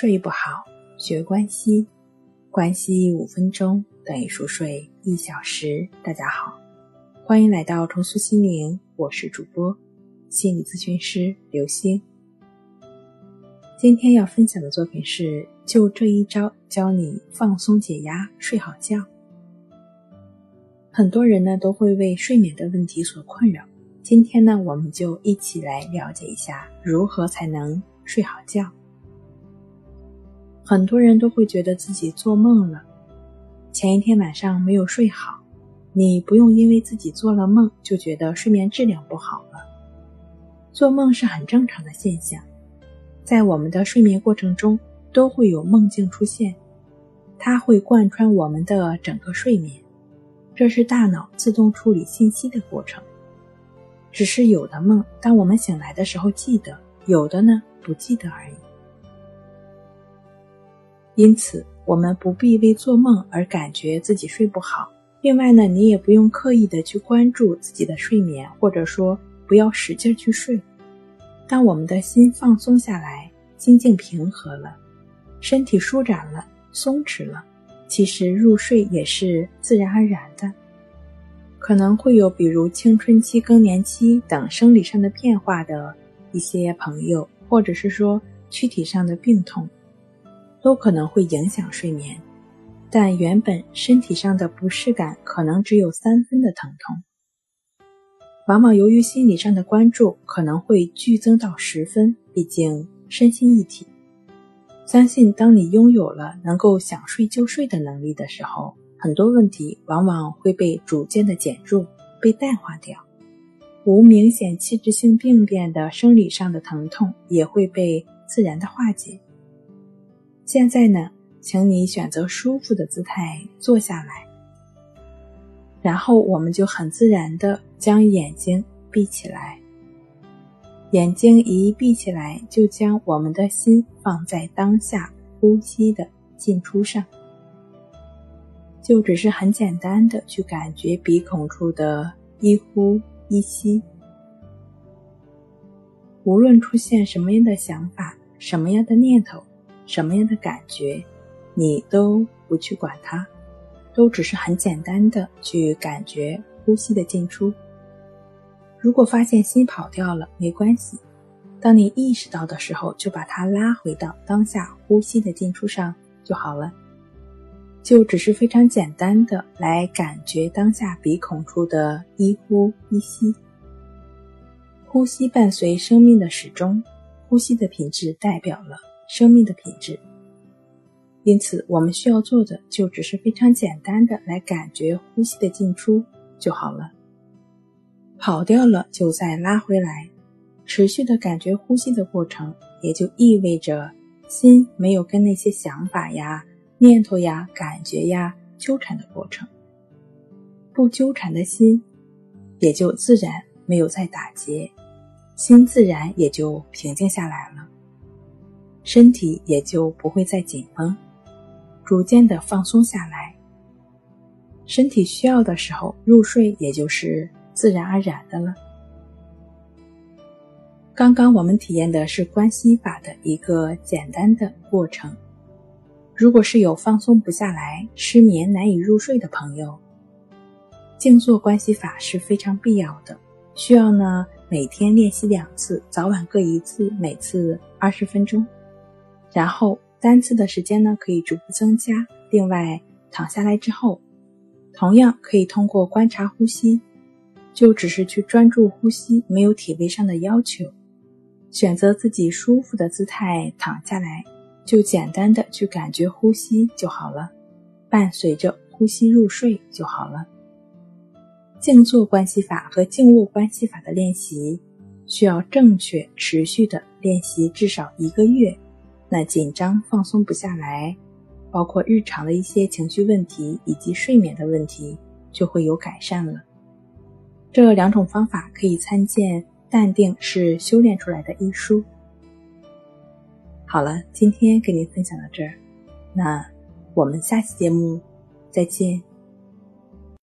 睡不好，学关西，关西五分钟等于熟睡一小时。大家好，欢迎来到重塑心灵，我是主播心理咨询师刘星。今天要分享的作品是：就这一招教你放松解压，睡好觉。很多人呢都会为睡眠的问题所困扰，今天呢我们就一起来了解一下如何才能睡好觉。很多人都会觉得自己做梦了，前一天晚上没有睡好。你不用因为自己做了梦就觉得睡眠质量不好了。做梦是很正常的现象，在我们的睡眠过程中都会有梦境出现，它会贯穿我们的整个睡眠，这是大脑自动处理信息的过程。只是有的梦，当我们醒来的时候记得，有的呢不记得而已。因此，我们不必为做梦而感觉自己睡不好。另外呢，你也不用刻意的去关注自己的睡眠，或者说不要使劲去睡。当我们的心放松下来，心境平和了，身体舒展了，松弛了，其实入睡也是自然而然的。可能会有比如青春期、更年期等生理上的变化的一些朋友，或者是说躯体上的病痛。都可能会影响睡眠，但原本身体上的不适感可能只有三分的疼痛，往往由于心理上的关注，可能会剧增到十分。毕竟身心一体。相信当你拥有了能够想睡就睡的能力的时候，很多问题往往会被逐渐的减弱、被淡化掉，无明显器质性病变的生理上的疼痛也会被自然的化解。现在呢，请你选择舒服的姿态坐下来，然后我们就很自然的将眼睛闭起来。眼睛一闭起来，就将我们的心放在当下呼吸的进出上，就只是很简单的去感觉鼻孔处的一呼一吸。无论出现什么样的想法，什么样的念头。什么样的感觉，你都不去管它，都只是很简单的去感觉呼吸的进出。如果发现心跑掉了，没关系，当你意识到的时候，就把它拉回到当下呼吸的进出上就好了。就只是非常简单的来感觉当下鼻孔处的一呼一吸。呼吸伴随生命的始终，呼吸的品质代表了。生命的品质，因此我们需要做的就只是非常简单的来感觉呼吸的进出就好了。跑掉了就再拉回来，持续的感觉呼吸的过程，也就意味着心没有跟那些想法呀、念头呀、感觉呀纠缠的过程。不纠缠的心，也就自然没有再打结，心自然也就平静下来了。身体也就不会再紧绷，逐渐的放松下来。身体需要的时候入睡，也就是自然而然的了。刚刚我们体验的是关系法的一个简单的过程。如果是有放松不下来、失眠难以入睡的朋友，静坐关系法是非常必要的。需要呢每天练习两次，早晚各一次，每次二十分钟。然后单次的时间呢可以逐步增加。另外，躺下来之后，同样可以通过观察呼吸，就只是去专注呼吸，没有体位上的要求，选择自己舒服的姿态躺下来，就简单的去感觉呼吸就好了，伴随着呼吸入睡就好了。静坐关系法和静卧关系法的练习，需要正确持续的练习至少一个月。那紧张放松不下来，包括日常的一些情绪问题以及睡眠的问题，就会有改善了。这两种方法可以参见《淡定是修炼出来的》一书。好了，今天跟您分享到这儿，那我们下期节目再见。